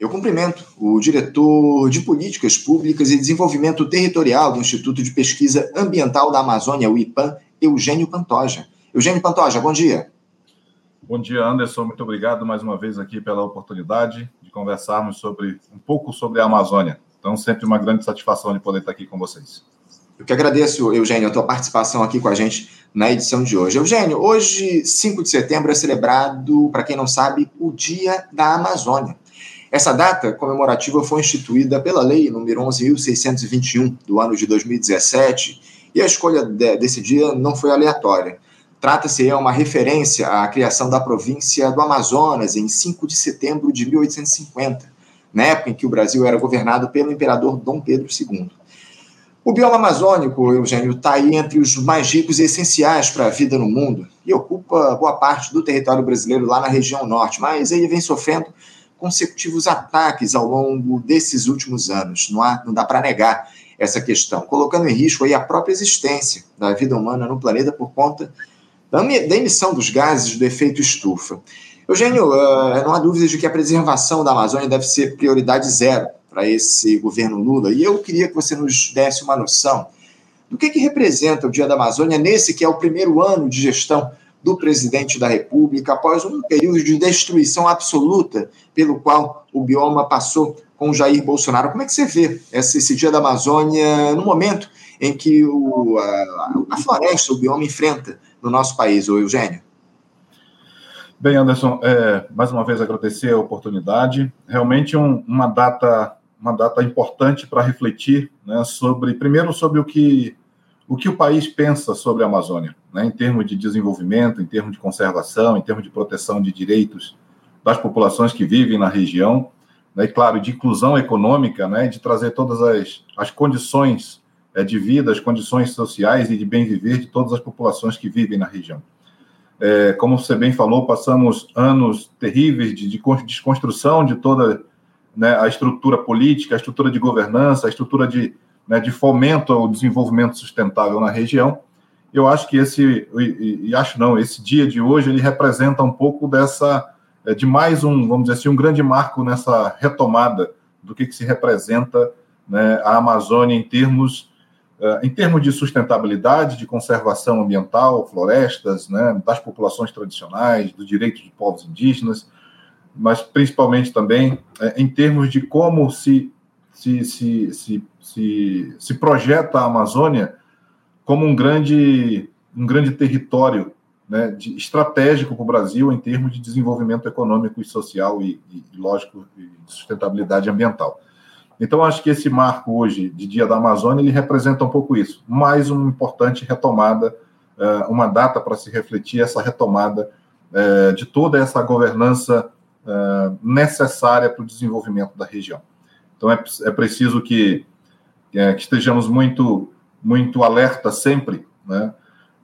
Eu cumprimento o diretor de Políticas Públicas e Desenvolvimento Territorial do Instituto de Pesquisa Ambiental da Amazônia, o IPAM, Eugênio Pantoja. Eugênio Pantoja, bom dia. Bom dia, Anderson. Muito obrigado mais uma vez aqui pela oportunidade de conversarmos sobre um pouco sobre a Amazônia. Então, sempre uma grande satisfação de poder estar aqui com vocês. Eu que agradeço, Eugênio, a tua participação aqui com a gente na edição de hoje. Eugênio, hoje, 5 de setembro, é celebrado, para quem não sabe, o Dia da Amazônia. Essa data comemorativa foi instituída pela Lei nº 11.621 do ano de 2017 e a escolha de, desse dia não foi aleatória. Trata-se de uma referência à criação da província do Amazonas em 5 de setembro de 1850, na época em que o Brasil era governado pelo imperador Dom Pedro II. O bioma amazônico, Eugênio, está aí entre os mais ricos e essenciais para a vida no mundo e ocupa boa parte do território brasileiro lá na região norte, mas ele vem sofrendo consecutivos ataques ao longo desses últimos anos. Não, há, não dá para negar essa questão, colocando em risco aí a própria existência da vida humana no planeta por conta da, da emissão dos gases do efeito estufa. Eugênio, uh, não há dúvida de que a preservação da Amazônia deve ser prioridade zero para esse governo Lula, e eu queria que você nos desse uma noção do que, que representa o Dia da Amazônia nesse que é o primeiro ano de gestão do presidente da República após um período de destruição absoluta pelo qual o bioma passou com Jair Bolsonaro. Como é que você vê esse, esse dia da Amazônia no momento em que o, a, a, floresta, o bioma enfrenta no nosso país, o Eugênio? Bem, Anderson, é, mais uma vez agradecer a oportunidade. Realmente um, uma data uma data importante para refletir, né, sobre primeiro sobre o que o que o país pensa sobre a Amazônia, né, em termos de desenvolvimento, em termos de conservação, em termos de proteção de direitos das populações que vivem na região, né, e, claro, de inclusão econômica, né, de trazer todas as, as condições é, de vida, as condições sociais e de bem viver de todas as populações que vivem na região. É, como você bem falou, passamos anos terríveis de, de desconstrução de toda né, a estrutura política, a estrutura de governança, a estrutura de né, de fomento ao desenvolvimento sustentável na região. Eu acho que esse, e, acho não, esse dia de hoje ele representa um pouco dessa, é, de mais um, vamos dizer assim, um grande marco nessa retomada do que, que se representa né, a Amazônia em termos, uh, em termos de sustentabilidade, de conservação ambiental, florestas, né, das populações tradicionais, dos direitos de povos indígenas, mas principalmente também é, em termos de como se se, se, se, se, se projeta a Amazônia como um grande, um grande território né, de, estratégico para o Brasil em termos de desenvolvimento econômico e social e, e, lógico, de sustentabilidade ambiental. Então, acho que esse marco hoje de Dia da Amazônia ele representa um pouco isso. Mais uma importante retomada, eh, uma data para se refletir essa retomada eh, de toda essa governança eh, necessária para o desenvolvimento da região. Então é, é preciso que, é, que estejamos muito, muito alerta sempre, né?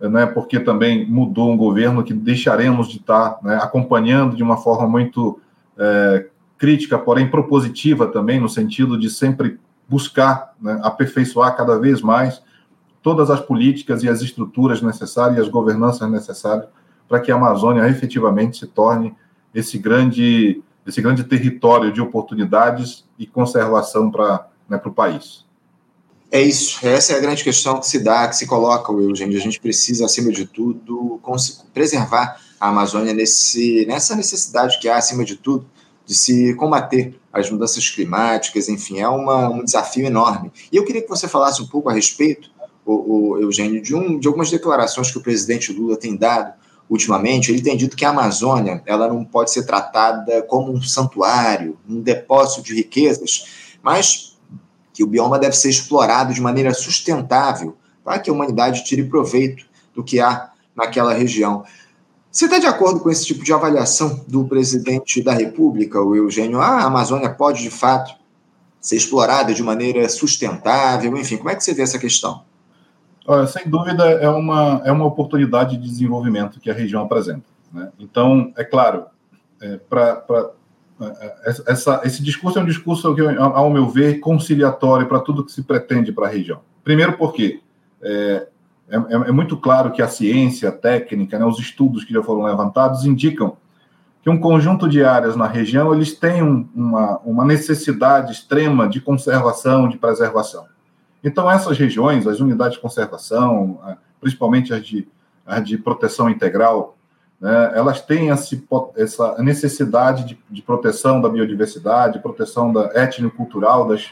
né, porque também mudou um governo que deixaremos de estar né, acompanhando de uma forma muito é, crítica, porém propositiva também, no sentido de sempre buscar né, aperfeiçoar cada vez mais todas as políticas e as estruturas necessárias e as governanças necessárias para que a Amazônia efetivamente se torne esse grande esse grande território de oportunidades e conservação para né, o país. É isso, essa é a grande questão que se dá, que se coloca, Eugênio. A gente precisa, acima de tudo, preservar a Amazônia nesse, nessa necessidade que há, acima de tudo, de se combater as mudanças climáticas, enfim, é uma, um desafio enorme. E eu queria que você falasse um pouco a respeito, o, o Eugênio, de, um, de algumas declarações que o presidente Lula tem dado ultimamente, ele tem dito que a Amazônia ela não pode ser tratada como um santuário, um depósito de riquezas, mas que o bioma deve ser explorado de maneira sustentável para que a humanidade tire proveito do que há naquela região. Você está de acordo com esse tipo de avaliação do presidente da República, o Eugênio? Ah, a Amazônia pode, de fato, ser explorada de maneira sustentável? Enfim, como é que você vê essa questão? Olha, sem dúvida, é uma, é uma oportunidade de desenvolvimento que a região apresenta. Né? Então, é claro, é, para é, essa, esse discurso é um discurso, que, ao meu ver, conciliatório para tudo que se pretende para a região. Primeiro, porque é, é, é, muito claro que a ciência, a técnica, né, os estudos que já foram levantados indicam que um conjunto de áreas na região eles têm um, uma, uma necessidade extrema de conservação, de preservação. Então, essas regiões, as unidades de conservação, principalmente as de, as de proteção integral, né, elas têm esse, essa necessidade de, de, proteção da biodiversidade, proteção da étnico-cultural, das,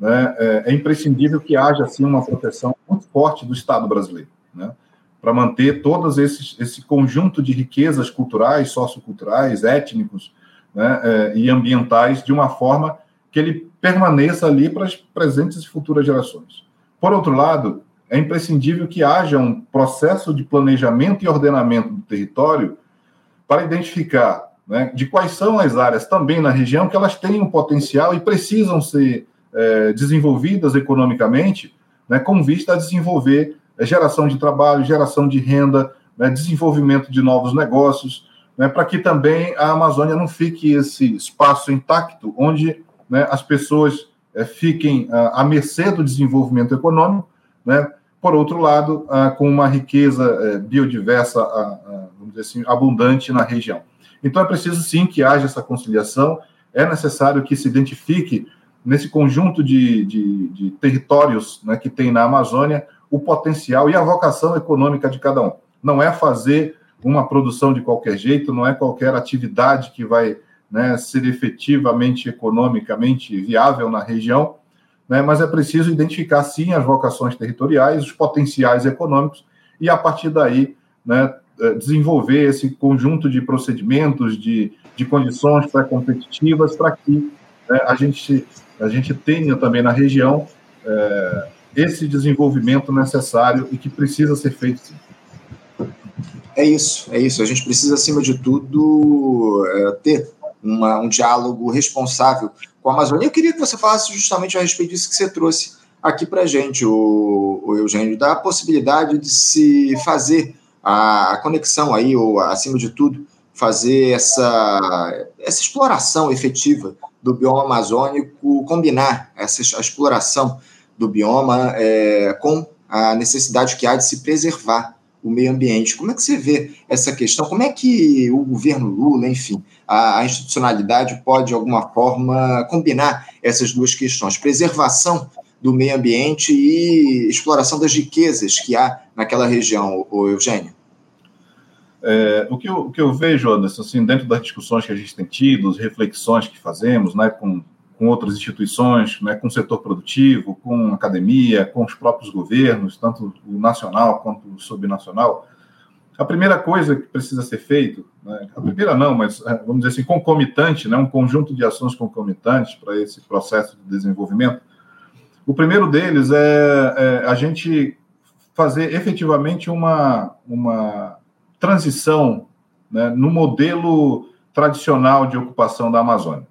né, é, é, imprescindível que haja assim uma proteção muito forte do Estado brasileiro. Né? para manter esses esse conjunto de riquezas culturais, socioculturais, étnicos né, é, e ambientais de uma forma que ele permaneça ali para as presentes e futuras gerações. Por outro lado, é imprescindível que haja um processo de planejamento e ordenamento do território para identificar né, de quais são as áreas também na região que elas têm um potencial e precisam ser é, desenvolvidas economicamente, né, com vista a desenvolver é geração de trabalho, geração de renda, né, desenvolvimento de novos negócios, né, para que também a Amazônia não fique esse espaço intacto, onde né, as pessoas é, fiquem ah, à mercê do desenvolvimento econômico, né, por outro lado, ah, com uma riqueza é, biodiversa, ah, vamos dizer assim, abundante na região. Então é preciso sim que haja essa conciliação, é necessário que se identifique nesse conjunto de, de, de territórios né, que tem na Amazônia o potencial e a vocação econômica de cada um. Não é fazer uma produção de qualquer jeito, não é qualquer atividade que vai né, ser efetivamente economicamente viável na região, né, mas é preciso identificar sim as vocações territoriais, os potenciais econômicos e a partir daí né, eh, desenvolver esse conjunto de procedimentos, de, de condições pré-competitivas para que né, a, gente, a gente tenha também na região é, esse desenvolvimento necessário e que precisa ser feito sim. É isso, é isso. A gente precisa, acima de tudo, é, ter uma, um diálogo responsável com a Amazônia. Eu queria que você falasse justamente a respeito disso que você trouxe aqui para a gente, o, o Eugênio, da possibilidade de se fazer a, conexão aí, ou acima de tudo, fazer essa, essa exploração efetiva do bioma amazônico, combinar essa a exploração do bioma é, com a necessidade que há de se preservar o meio ambiente. Como é que você vê essa questão? Como é que o governo Lula, enfim, a, a institucionalidade pode, de alguma forma, combinar essas duas questões? Preservação do meio ambiente e exploração das riquezas que há naquela região, o Eugênio? É, o, que eu, o que eu vejo, Anderson, assim, dentro das discussões que a gente tem tido, as reflexões que fazemos, né, com com outras instituições, né, com o setor produtivo, com academia, com os próprios governos, tanto o nacional quanto o subnacional, a primeira coisa que precisa ser feito, né, a primeira não, mas é, vamos dizer assim, concomitante, né, um conjunto de ações concomitantes para esse processo de desenvolvimento, o primeiro deles é, é a gente fazer efetivamente uma, uma transição né, no modelo tradicional de ocupação da Amazônia.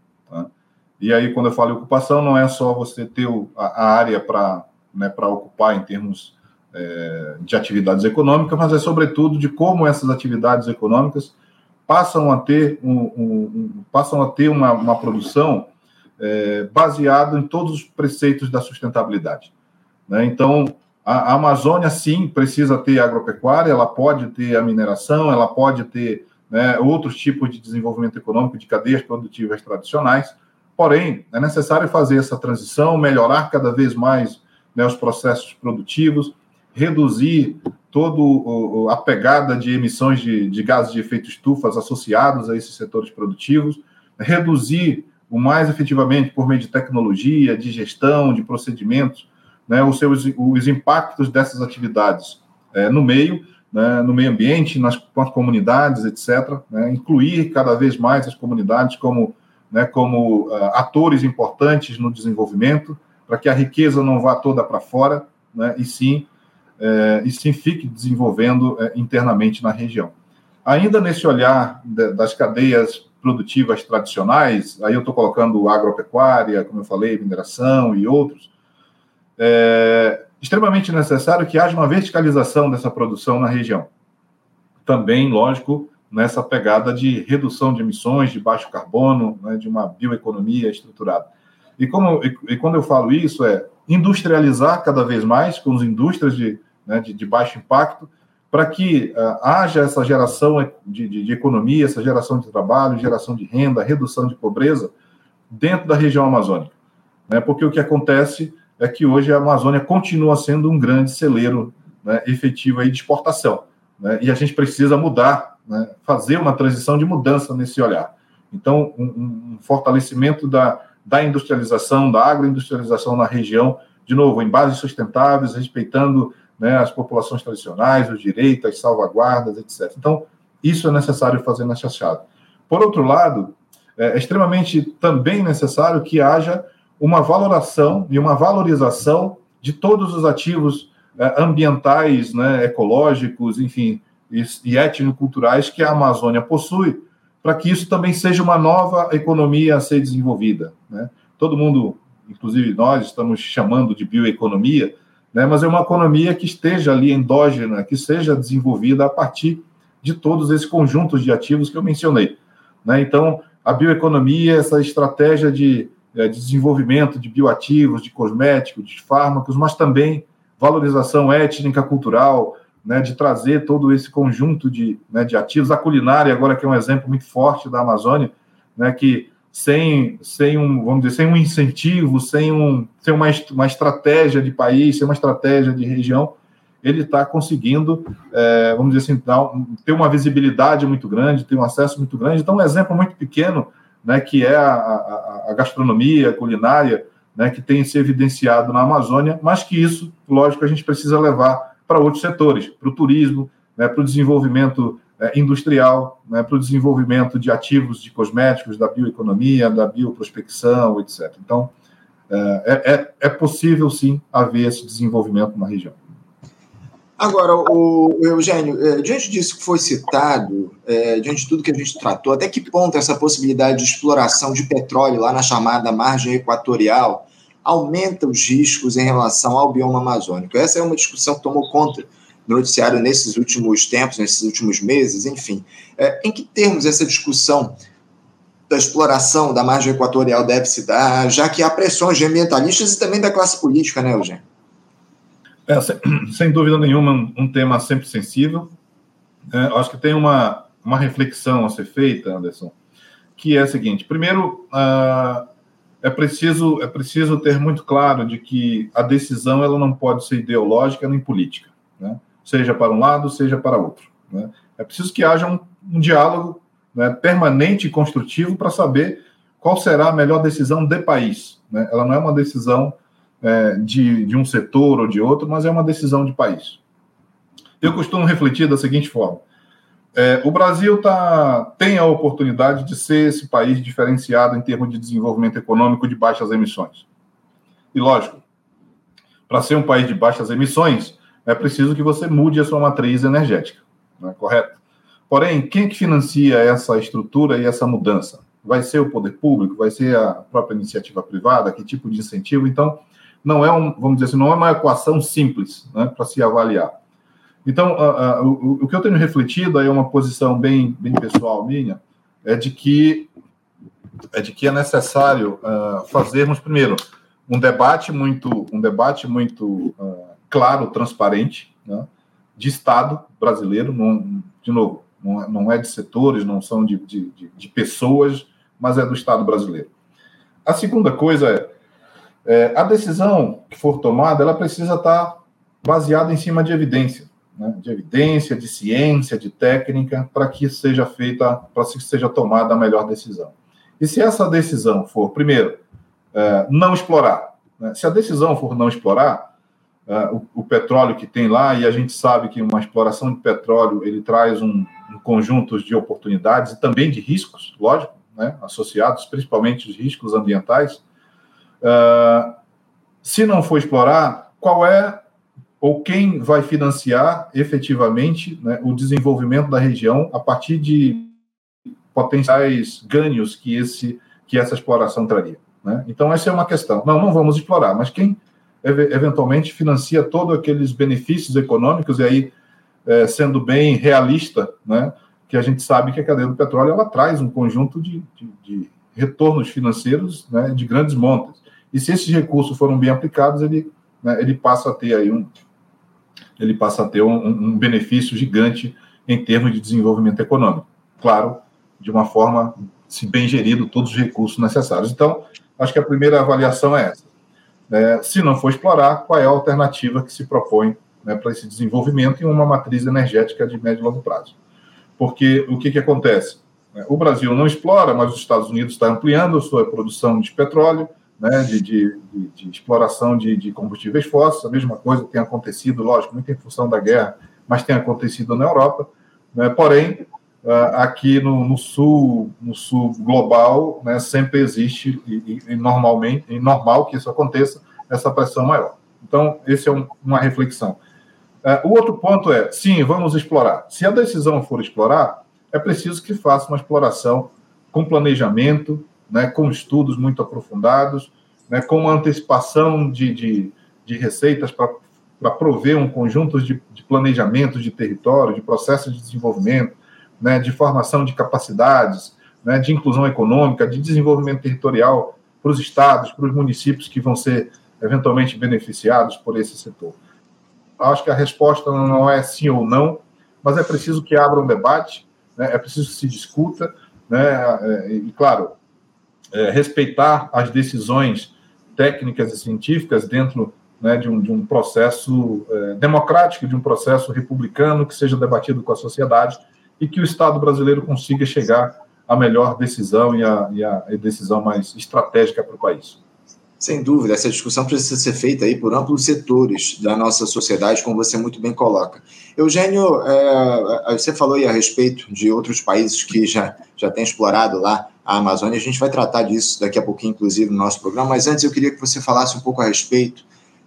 E aí, quando eu falo ocupação, não é só você ter a, área para né, ocupar em termos é, de atividades econômicas, mas é sobretudo de como essas atividades econômicas passam a ter, um, um, um passam a ter uma, uma produção é, baseada em todos os preceitos da sustentabilidade. Né? Então, a, a Amazônia, sim, precisa ter agropecuária, ela pode ter a mineração, ela pode ter né, outros tipos de desenvolvimento econômico de cadeias produtivas tradicionais, Porém, é necessário fazer essa transição, melhorar cada vez mais né, os processos produtivos, reduzir toda a pegada de emissões de, de gases de efeito estufa associados a esses setores produtivos, reduzir o mais efetivamente por meio de tecnologia, de gestão, de procedimentos, né, os seus os impactos dessas atividades é, no meio, né, no meio ambiente, nas, nas comunidades, etc. Né, incluir cada vez mais as comunidades como né, como uh, atores importantes no desenvolvimento, para que a riqueza não vá toda para fora, né, e sim é, e sim fique desenvolvendo é, internamente na região. Ainda nesse olhar de, das cadeias produtivas tradicionais, aí eu estou colocando agropecuária, como eu falei, mineração e outros, é extremamente necessário que haja uma verticalização dessa produção na região. Também, lógico, nessa pegada de redução de emissões, de baixo carbono, né, de uma bioeconomia estruturada. E, como, e, e, quando eu falo isso, é industrializar cada vez mais com as indústrias de, né, de, de baixo impacto, para que uh, haja essa geração de, de, de, economia, essa geração de trabalho, geração de renda, redução de pobreza dentro da região amazônica. Né? Porque o que acontece é que hoje a Amazônia continua sendo um grande celeiro né, efetivo aí de exportação. Né? E a gente precisa mudar, né, fazer uma transição de mudança nesse olhar. Então, um, um fortalecimento da, da industrialização, da agroindustrialização na região, de novo, em bases sustentáveis, respeitando né, as populações tradicionais, os direitos, as salvaguardas, etc. Então, isso é necessário fazer nessa chave. Por outro lado, é, é extremamente também necessário que haja uma valoração e uma valorização de todos os ativos é, ambientais, né, ecológicos, enfim, e, e étnico-culturais que a Amazônia possui, para que isso também seja uma nova economia a ser desenvolvida. Né? Todo mundo, inclusive nós, estamos chamando de bioeconomia, né, mas é uma economia que esteja ali endógena, que seja desenvolvida a partir de todos esses conjuntos de ativos que eu mencionei. Né? Então, a bioeconomia, essa estratégia de, é, de desenvolvimento de bioativos, de cosméticos, de fármacos, mas também valorização étnica, cultural, né, de trazer todo esse conjunto de, né, de ativos. A culinária, agora, que é um exemplo muito forte da Amazônia, né, que sem, sem um, vamos dizer, sem um incentivo, sem, um, sem uma, uma estratégia de país, sem uma estratégia de região, ele está conseguindo, é, vamos dizer assim, dar, ter uma visibilidade muito grande, ter um acesso muito grande. Então, um exemplo muito pequeno, né, que é a, a, a gastronomia, a culinária, né, que tem se evidenciado na Amazônia, mas que isso, lógico, a gente precisa levar para outros setores, para o turismo, né, para o desenvolvimento é, industrial, né, para o desenvolvimento de ativos de cosméticos, da bioeconomia, da bioprospecção, etc. Então, é, é, é possível, sim, haver esse desenvolvimento na região. Agora, o, Eugênio, é, diante disso que foi citado, é, diante de tudo que a gente tratou, até que ponto essa possibilidade de exploração de petróleo lá na chamada margem equatorial aumenta os riscos em relação ao bioma amazônico? Essa é uma discussão que tomou conta no noticiário nesses últimos tempos, nesses últimos meses, enfim. É, em que termos essa discussão da exploração da margem equatorial deve se dar, já que há pressões de ambientalistas e também da classe política, né, Eugênio? É, sem, sem, dúvida nenhuma, um, um tema sempre sensível. É, acho que tem uma, uma reflexão a ser feita, Anderson, que é a seguinte: primeiro, uh, é preciso é preciso ter muito claro de que a decisão ela não pode ser ideológica nem política, né? seja para um lado, seja para outro. Né? É preciso que haja um, um diálogo né, permanente e construtivo para saber qual será a melhor decisão de país. Né? Ela não é uma decisão é, de, de um setor ou de outro, mas é uma decisão de país. Eu costumo refletir da seguinte forma: é, o Brasil tá, tem a oportunidade de ser esse país diferenciado em termos de desenvolvimento econômico de baixas emissões. E lógico, para ser um país de baixas emissões, é preciso que você mude a sua matriz energética, não é correto? Porém, quem que financia essa estrutura e essa mudança? Vai ser o poder público? Vai ser a própria iniciativa privada? Que tipo de incentivo? Então, não é um, vamos dizer assim, não é uma equação simples né, para se avaliar. Então, uh, uh, o, o, que eu tenho refletido aí é uma posição bem, bem pessoal minha, é de que é de que é necessário uh, fazermos primeiro um debate muito um debate muito claro, transparente, né, de Estado brasileiro, não, de novo, não é, não é de setores, não são de, de, de pessoas, mas é do Estado brasileiro. A segunda coisa é é, a decisão que for tomada, ela precisa estar baseada em cima de evidência, né? de evidência, de ciência, de técnica, para que seja feita, para que seja tomada a melhor decisão. E se essa decisão for, primeiro, é, não explorar, né? se a decisão for não explorar, é, o, o, petróleo que tem lá, e a gente sabe que uma exploração de petróleo ele traz um, um conjunto de oportunidades e também de riscos, lógico, né? associados principalmente os riscos ambientais, Uh, se não for explorar, qual é ou quem vai financiar efetivamente né, o desenvolvimento da região a partir de potenciais ganhos que, esse, que essa exploração traria. Né? Então, essa é uma questão. Não, não vamos explorar, mas quem eventualmente financia todos aqueles benefícios econômicos, e aí, é, sendo bem realista, né, que a gente sabe que a cadeia do petróleo ela traz um conjunto de, de, de retornos financeiros né, de grandes montas. E se esses recursos foram bem aplicados, ele, né, ele passa a ter aí um, ele passa a ter um, um benefício gigante em termos de desenvolvimento econômico. Claro, de uma forma, se bem gerido, todos os recursos necessários. Então, acho que a primeira avaliação é essa. É, se não for explorar, qual é a alternativa que se propõe né, para esse desenvolvimento em uma matriz energética de médio e longo prazo? Porque o que, que acontece? É, o Brasil não explora, mas os Estados Unidos estão ampliando a sua produção de petróleo, né, de, de, de, exploração de, de, combustíveis fósseis. A mesma coisa tem acontecido, lógico, muito em função da guerra, mas tem acontecido na Europa. Né, porém, ah, aqui no, no, sul, no sul global, né, sempre existe e, e, normalmente, e normal que isso aconteça, essa pressão maior. Então, esse é um, uma reflexão. Uh, o outro ponto é, sim, vamos explorar. Se a decisão for explorar, é preciso que faça uma exploração com planejamento, né, com estudos muito aprofundados, né, com uma antecipação de, de, de receitas para prover um conjunto de, de planejamentos de território, de processos de desenvolvimento, né, de formação de capacidades, né, de inclusão econômica, de desenvolvimento territorial para os estados, para os municípios que vão ser eventualmente beneficiados por esse setor. Acho que a resposta não é sim ou não, mas é preciso que abra um debate, né, é preciso que se discuta, né, é, e, claro, é, respeitar as decisões técnicas e científicas dentro né, de, um, de, um, processo é, democrático, de um processo republicano que seja debatido com a sociedade e que o Estado brasileiro consiga chegar à melhor decisão e à, e decisão mais estratégica para o país. Sem dúvida, essa discussão precisa ser feita aí por amplos setores da nossa sociedade, como você muito bem coloca. Eugênio, é, você falou aí a respeito de outros países que já, já têm explorado lá a Amazônia. A gente vai tratar disso daqui a pouquinho, inclusive, no nosso programa. Mas antes eu queria que você falasse um pouco a respeito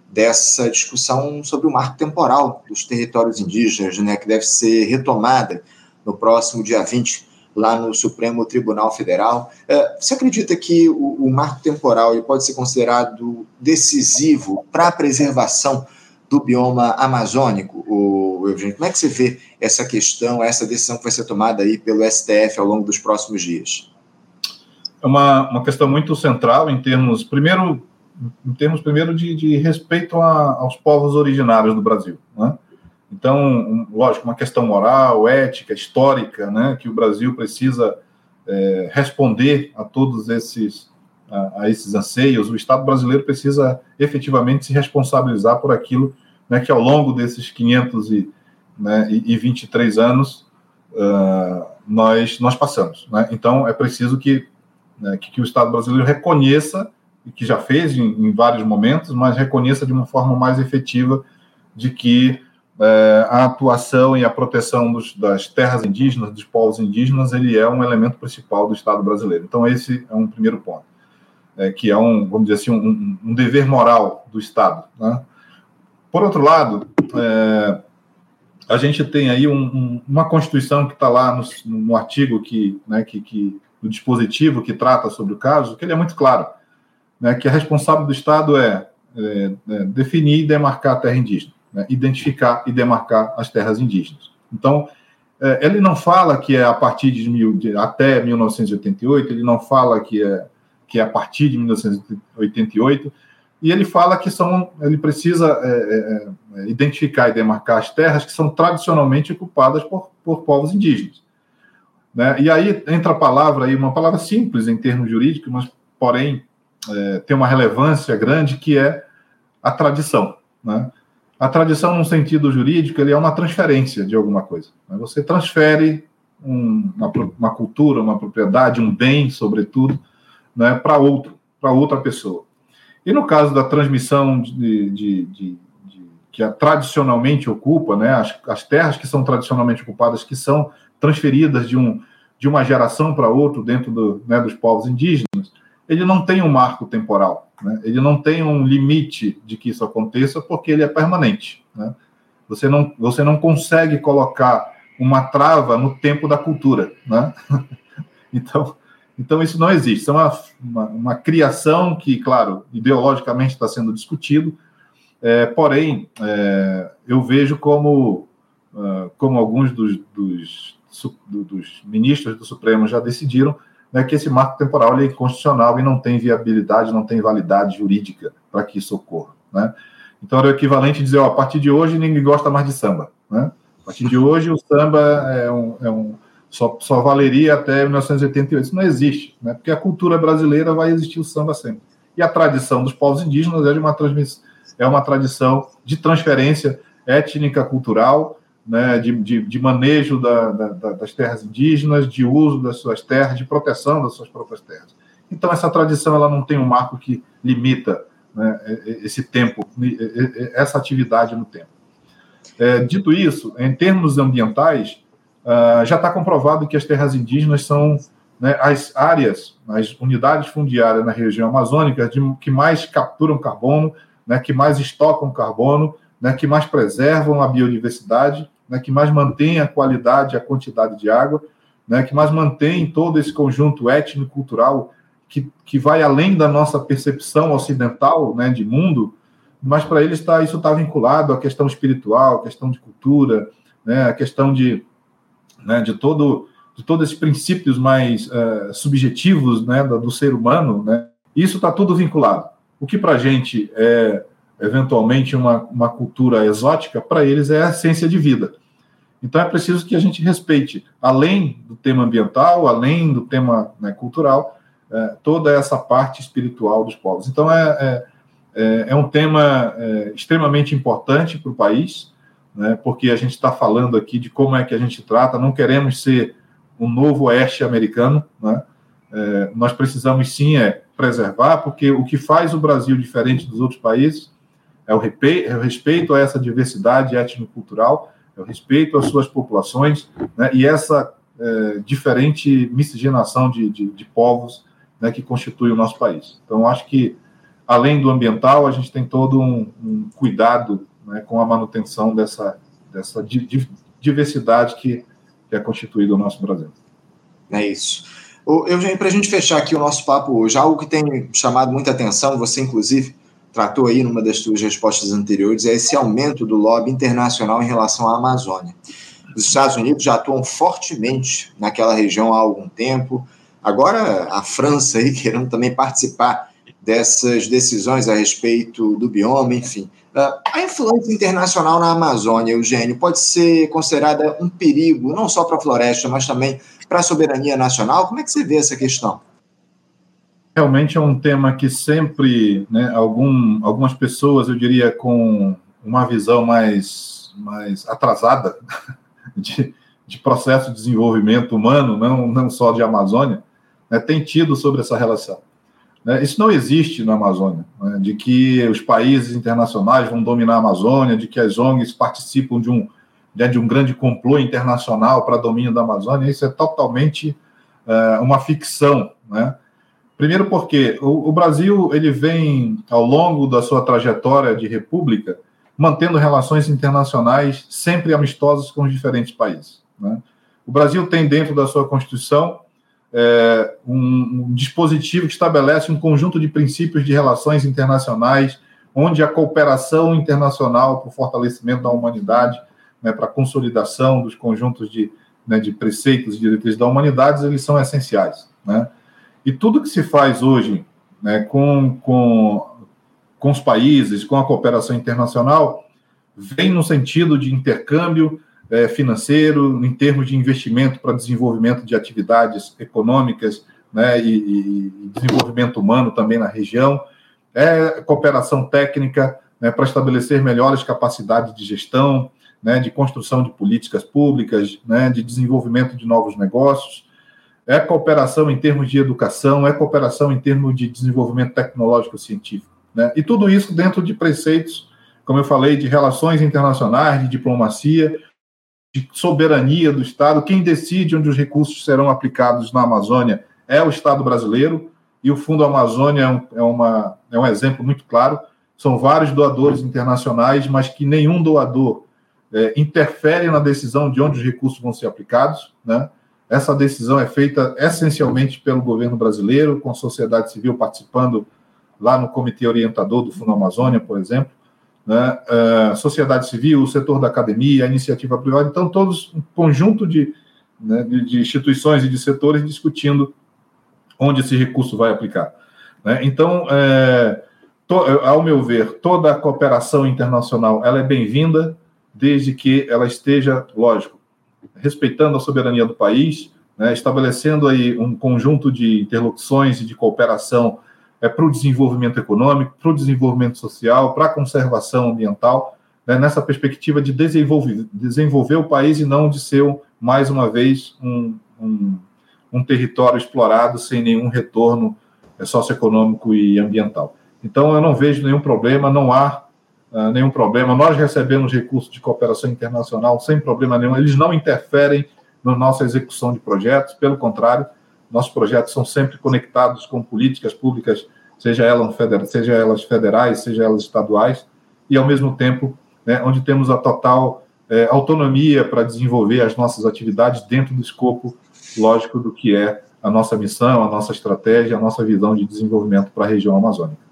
dessa discussão sobre o marco temporal dos territórios indígenas, né, que deve ser retomada no próximo dia 20, lá no Supremo Tribunal Federal. É, você acredita que o, o marco temporal ele pode ser considerado decisivo para a preservação do bioma amazônico, o Eugênio? Como é que você vê essa questão, essa decisão que vai ser tomada aí pelo STF ao longo dos próximos dias? É uma, uma questão muito central em termos, primeiro, em termos primeiro de, de respeito a, aos povos originários do Brasil, né? Então, um, lógico, uma questão moral, ética, histórica, né, que o Brasil precisa é, responder a todos esses a, a, esses anseios. O Estado brasileiro precisa efetivamente se responsabilizar por aquilo, né, que ao longo desses 523 né, anos uh, nós nós passamos. Né? Então, é preciso que né, que, que, o Estado brasileiro reconheça, e que já fez em, em, vários momentos, mas reconheça de uma forma mais efetiva de que é, a atuação e a proteção dos, das terras indígenas, dos povos indígenas, ele é um elemento principal do Estado brasileiro. Então, esse é um primeiro ponto, é, que é um, vamos dizer assim, um, um dever moral do Estado. Né? Por outro lado, é, a gente tem aí um, uma Constituição que está lá no, no, artigo que, né, que, que do dispositivo que trata sobre o caso, que ele é muito claro, né, que a responsável do Estado é, é, é definir e demarcar a terra indígena, né, identificar e demarcar as terras indígenas. Então, é, ele não fala que é a partir de, mil, de, até 1988, ele não fala que é que é a partir de 1988, e ele fala que são, ele precisa é, é, é, identificar e demarcar as terras que são tradicionalmente ocupadas por, por povos indígenas. Né? E aí entra a palavra aí, uma palavra simples em termos jurídicos, mas porém é, tem uma relevância grande que é a tradição. Né? A tradição, no sentido jurídico, ele é uma transferência de alguma coisa. Né? Você transfere um, uma, uma, cultura, uma propriedade, um bem, sobretudo, né, para outro, para outra pessoa. E no caso da transmissão de, de, de, de que a, tradicionalmente ocupa, né, as, as terras que são tradicionalmente ocupadas, que são transferidas de, um, de uma geração para outra dentro do, né, dos povos indígenas, ele não tem um marco temporal, né? ele não tem um limite de que isso aconteça, porque ele é permanente. Né? Você, não, você não consegue colocar uma trava no tempo da cultura. Né? então, então, isso não existe. Isso é uma, uma, uma criação que, claro, ideologicamente está sendo discutido, é, porém, é, eu vejo como, uh, como alguns dos, dos dos ministros do Supremo já decidiram né, que esse marco temporal é inconstitucional e não tem viabilidade, não tem validade jurídica para que isso ocorra. Né? Então era o equivalente a dizer, ó, a partir de hoje ninguém gosta mais de samba, né? A partir de hoje o samba é um, é um só, só valeria até 1988. Isso não existe, né? Porque a cultura brasileira vai existir o samba sempre. E a tradição dos povos indígenas é uma é uma tradição de transferência étnica, cultural, né, de, de, de manejo da, da, das terras indígenas, de uso das suas terras, de proteção das suas próprias terras. Então, essa tradição ela não tem um marco que limita né, esse tempo, essa atividade no tempo. É, dito isso, em termos ambientais, uh, já está comprovado que as terras indígenas são né, as áreas, as unidades fundiárias na região amazônica de, que mais capturam carbono, né, que mais estocam carbono, né, que mais preservam a biodiversidade, né, que mais mantêm a qualidade a quantidade de água, né, que mais mantém todo esse conjunto étnico-cultural que, que vai além da nossa percepção ocidental né, de mundo, mas para eles tá, isso está vinculado à questão espiritual, à questão de cultura, né, à questão de, né, de, todo, de todos esses princípios mais uh, subjetivos né, do, do, ser humano. Né, isso está tudo vinculado. O que para a gente é eventualmente uma, uma cultura exótica, para eles é a essência de vida. Então é preciso que a gente respeite, além do tema ambiental, além do tema né, cultural, é, toda essa parte espiritual dos povos. Então, é, é, é, é um tema é, extremamente importante para o país, né, porque a gente está falando aqui de como é que a gente trata, não queremos ser um novo oeste americano, né, é, nós precisamos sim é, preservar, porque o que faz o Brasil diferente dos outros países é o, é o respeito a essa diversidade étnico-cultural, é o respeito às suas populações, né, e essa diferente miscigenação de, de, de povos né, que constitui o nosso país. Então, acho que, além do ambiental, a gente tem todo um, um cuidado né, com a manutenção dessa, dessa diversidade que, que é constituído o nosso Brasil. É isso. Eugênio, para a gente fechar aqui o nosso papo hoje, algo que tem chamado muita atenção, você inclusive tratou aí numa das suas respostas anteriores, é esse aumento do lobby internacional em relação à Amazônia. Os Estados Unidos já atuam fortemente naquela região há algum tempo, Agora, a França aí querendo também participar dessas decisões a respeito do bioma, enfim. Ah, a influência internacional na Amazônia, Eugênio, pode ser considerada um perigo, não só para a floresta, mas também para a soberania nacional? Como é que você vê essa questão? Realmente é um tema que sempre, né, algum, algumas pessoas, eu diria, com uma visão mais, mais atrasada de, de processo de desenvolvimento humano, não, não só de Amazônia, né, tem tido sobre essa relação. Né, isso não existe na Amazônia, né, de que os países internacionais vão dominar a Amazônia, de que as ONGs participam de um, né, de um grande complô internacional para domínio da Amazônia, isso é totalmente uh, uma ficção. Né? Primeiro porque o, o, Brasil ele vem, ao longo da sua trajetória de república, mantendo relações internacionais sempre amistosas com os diferentes países. Né? O Brasil tem dentro da sua Constituição é, um, um, dispositivo que estabelece um conjunto de princípios de relações internacionais, onde a cooperação internacional para o fortalecimento da humanidade, né, para a consolidação dos conjuntos de, né, de preceitos e diretrizes da humanidade, eles são essenciais. Né? E tudo que se faz hoje né, com, com, com os países, com a cooperação internacional, vem no sentido de intercâmbio, é, financeiro, em termos de investimento para desenvolvimento de atividades econômicas né, e, e, desenvolvimento humano também na região, é cooperação técnica né, para estabelecer melhores capacidades de gestão, né, de construção de políticas públicas, né, de desenvolvimento de novos negócios, é cooperação em termos de educação, é cooperação em termos de desenvolvimento tecnológico-científico. Né, e tudo isso dentro de preceitos, como eu falei, de relações internacionais, de diplomacia, de soberania do Estado. Quem decide onde os recursos serão aplicados na Amazônia é o Estado brasileiro, e o Fundo Amazônia é um, é uma, é um exemplo muito claro. São vários doadores internacionais, mas que nenhum doador é, interfere na decisão de onde os recursos vão ser aplicados. Né? Essa decisão é feita essencialmente pelo governo brasileiro, com sociedade civil participando lá no comitê orientador do Fundo Amazônia, por exemplo né, a sociedade civil, o setor da academia, a iniciativa privada, então todos um conjunto de, né, de, de, instituições e de setores discutindo onde esse recurso vai aplicar. Né? Então, é, to, ao meu ver, toda a cooperação internacional ela é bem-vinda, desde que ela esteja, lógico, respeitando a soberania do país, né, estabelecendo aí um conjunto de interlocuções e de cooperação é, para o desenvolvimento econômico, para o desenvolvimento social, para a conservação ambiental, né, nessa perspectiva de desenvolver, desenvolver o país e não de ser, mais uma vez, um, um, um território explorado sem nenhum retorno é, socioeconômico e ambiental. Então, eu não vejo nenhum problema, não há uh, nenhum problema. Nós recebemos recursos de cooperação internacional sem problema nenhum, eles não interferem na nossa execução de projetos, pelo contrário, nossos projetos são sempre conectados com políticas públicas, seja elas, federais, seja elas federais, seja elas estaduais, e ao mesmo tempo, né, onde temos a total é, autonomia para desenvolver as nossas atividades dentro do escopo lógico do que é a nossa missão, a nossa estratégia, a nossa visão de desenvolvimento para a região amazônica.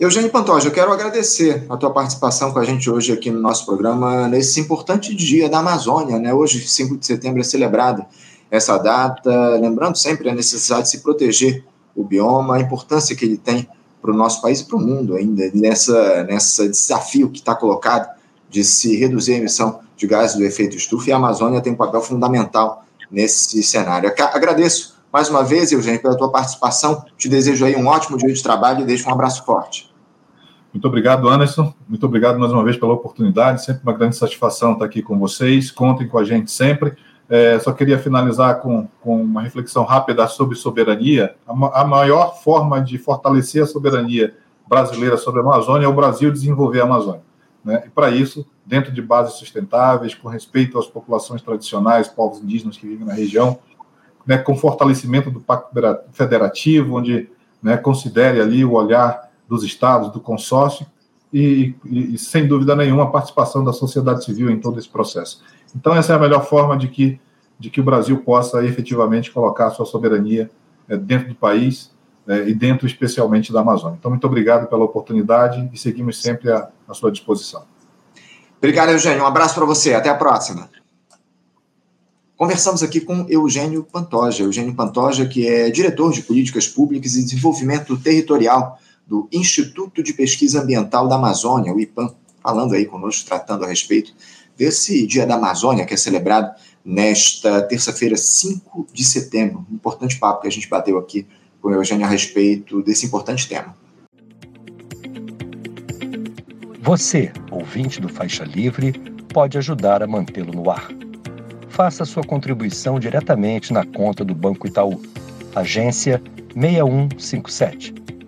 Eugênio Pantoja, eu quero agradecer a tua participação com a gente hoje aqui no nosso programa, nesse importante dia da Amazônia. Né? Hoje, 5 de setembro, é celebrada essa data, lembrando sempre a necessidade de se proteger o bioma, a importância que ele tem para o nosso país e para o mundo ainda, nessa, nessa desafio que está colocado de se reduzir a emissão de gases do efeito estufa, e a Amazônia tem um papel fundamental nesse cenário. Agradeço mais uma vez, Eugênio, pela tua participação. Te desejo aí um ótimo dia de trabalho e deixo um abraço forte. Muito obrigado, Anderson. Muito obrigado mais uma vez pela oportunidade. Sempre uma grande satisfação estar aqui com vocês. Contem com a gente sempre. É, só queria finalizar com, com uma reflexão rápida sobre soberania. A, a maior forma de fortalecer a soberania brasileira sobre a Amazônia é o Brasil desenvolver a Amazônia. Né? E para isso, dentro de bases sustentáveis, com respeito às populações tradicionais, povos indígenas que vivem na região, né, com fortalecimento do Pacto Federativo, onde né, considere ali o olhar dos estados, do consórcio, e, e, e, sem dúvida nenhuma, a participação da sociedade civil em todo esse processo. Então, essa é a melhor forma de que, de que o Brasil possa efetivamente colocar a sua soberania é, dentro do país é, e dentro especialmente da Amazônia. Então, muito obrigado pela oportunidade e seguimos sempre à, à sua disposição. Obrigado, Eugênio. Um abraço para você. Até a próxima. Conversamos aqui com Eugênio Pantoja. Eugênio Pantoja, que é diretor de Políticas Públicas e Desenvolvimento Territorial do Instituto de Pesquisa Ambiental da Amazônia, o IPAM, falando aí conosco, tratando a respeito desse Dia da Amazônia, que é celebrado nesta terça-feira, 5 de setembro. Um importante papo que a gente bateu aqui com o Eugênio a respeito desse importante tema. Você, ouvinte do Faixa Livre, pode ajudar a mantê-lo no ar faça sua contribuição diretamente na conta do Banco Itaú, agência 6157,